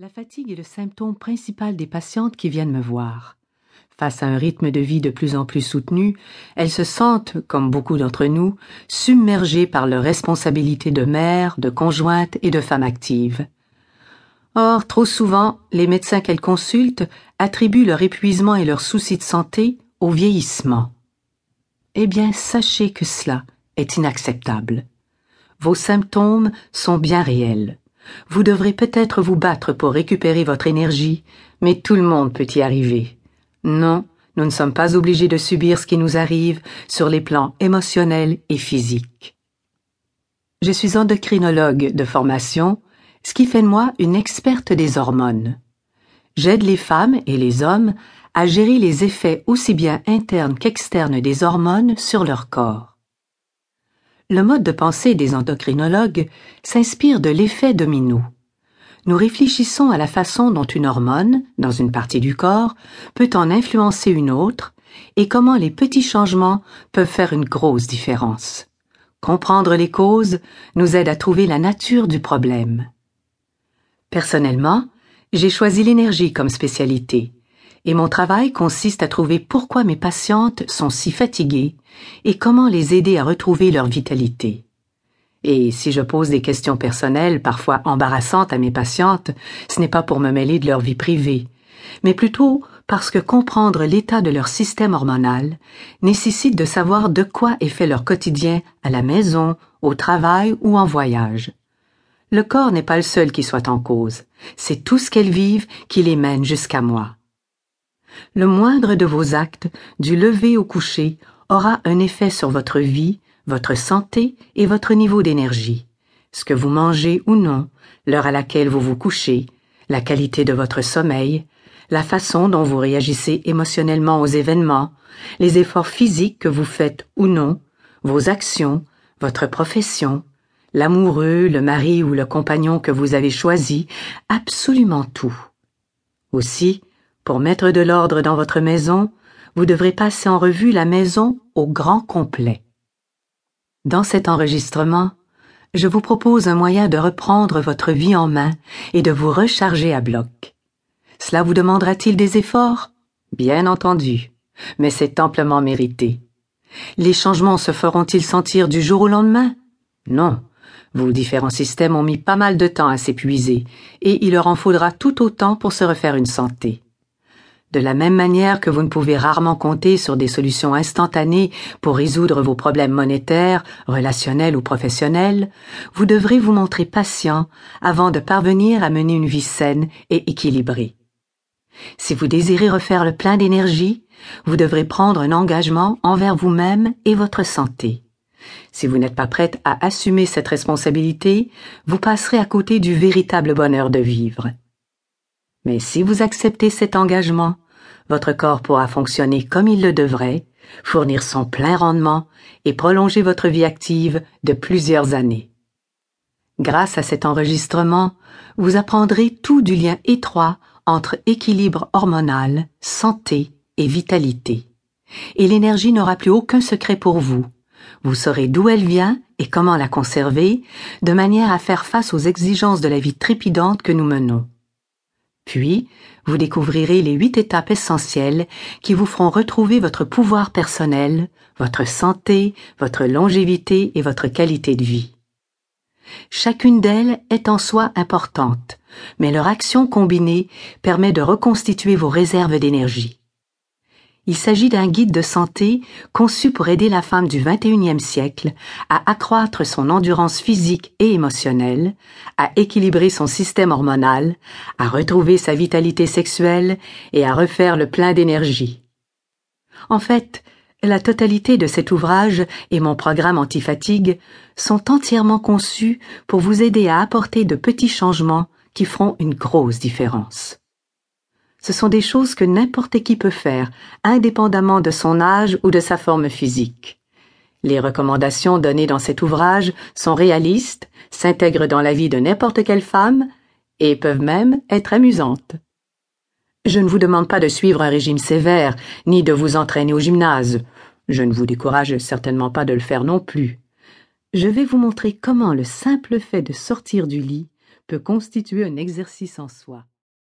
La fatigue est le symptôme principal des patientes qui viennent me voir. Face à un rythme de vie de plus en plus soutenu, elles se sentent, comme beaucoup d'entre nous, submergées par leurs responsabilités de mère, de conjointe et de femme active. Or, trop souvent, les médecins qu'elles consultent attribuent leur épuisement et leurs soucis de santé au vieillissement. Eh bien, sachez que cela est inacceptable. Vos symptômes sont bien réels. Vous devrez peut-être vous battre pour récupérer votre énergie, mais tout le monde peut y arriver. Non, nous ne sommes pas obligés de subir ce qui nous arrive sur les plans émotionnels et physiques. Je suis endocrinologue de formation, ce qui fait de moi une experte des hormones. J'aide les femmes et les hommes à gérer les effets aussi bien internes qu'externes des hormones sur leur corps. Le mode de pensée des endocrinologues s'inspire de l'effet domino. Nous réfléchissons à la façon dont une hormone, dans une partie du corps, peut en influencer une autre et comment les petits changements peuvent faire une grosse différence. Comprendre les causes nous aide à trouver la nature du problème. Personnellement, j'ai choisi l'énergie comme spécialité et mon travail consiste à trouver pourquoi mes patientes sont si fatiguées et comment les aider à retrouver leur vitalité. Et si je pose des questions personnelles, parfois embarrassantes à mes patientes, ce n'est pas pour me mêler de leur vie privée, mais plutôt parce que comprendre l'état de leur système hormonal nécessite de savoir de quoi est fait leur quotidien à la maison, au travail ou en voyage. Le corps n'est pas le seul qui soit en cause, c'est tout ce qu'elles vivent qui les mène jusqu'à moi. Le moindre de vos actes, du lever au coucher, aura un effet sur votre vie, votre santé et votre niveau d'énergie. Ce que vous mangez ou non, l'heure à laquelle vous vous couchez, la qualité de votre sommeil, la façon dont vous réagissez émotionnellement aux événements, les efforts physiques que vous faites ou non, vos actions, votre profession, l'amoureux, le mari ou le compagnon que vous avez choisi, absolument tout. Aussi, pour mettre de l'ordre dans votre maison, vous devrez passer en revue la maison au grand complet. Dans cet enregistrement, je vous propose un moyen de reprendre votre vie en main et de vous recharger à bloc. Cela vous demandera-t-il des efforts? Bien entendu, mais c'est amplement mérité. Les changements se feront-ils sentir du jour au lendemain? Non. Vos différents systèmes ont mis pas mal de temps à s'épuiser, et il leur en faudra tout autant pour se refaire une santé. De la même manière que vous ne pouvez rarement compter sur des solutions instantanées pour résoudre vos problèmes monétaires, relationnels ou professionnels, vous devrez vous montrer patient avant de parvenir à mener une vie saine et équilibrée. Si vous désirez refaire le plein d'énergie, vous devrez prendre un engagement envers vous-même et votre santé. Si vous n'êtes pas prête à assumer cette responsabilité, vous passerez à côté du véritable bonheur de vivre. Mais si vous acceptez cet engagement, votre corps pourra fonctionner comme il le devrait, fournir son plein rendement et prolonger votre vie active de plusieurs années. Grâce à cet enregistrement, vous apprendrez tout du lien étroit entre équilibre hormonal, santé et vitalité. Et l'énergie n'aura plus aucun secret pour vous. Vous saurez d'où elle vient et comment la conserver, de manière à faire face aux exigences de la vie trépidante que nous menons. Puis, vous découvrirez les huit étapes essentielles qui vous feront retrouver votre pouvoir personnel, votre santé, votre longévité et votre qualité de vie. Chacune d'elles est en soi importante, mais leur action combinée permet de reconstituer vos réserves d'énergie. Il s'agit d'un guide de santé conçu pour aider la femme du XXIe siècle à accroître son endurance physique et émotionnelle, à équilibrer son système hormonal, à retrouver sa vitalité sexuelle et à refaire le plein d'énergie. En fait, la totalité de cet ouvrage et mon programme antifatigue sont entièrement conçus pour vous aider à apporter de petits changements qui feront une grosse différence ce sont des choses que n'importe qui peut faire, indépendamment de son âge ou de sa forme physique. Les recommandations données dans cet ouvrage sont réalistes, s'intègrent dans la vie de n'importe quelle femme et peuvent même être amusantes. Je ne vous demande pas de suivre un régime sévère, ni de vous entraîner au gymnase. Je ne vous décourage certainement pas de le faire non plus. Je vais vous montrer comment le simple fait de sortir du lit peut constituer un exercice en soi.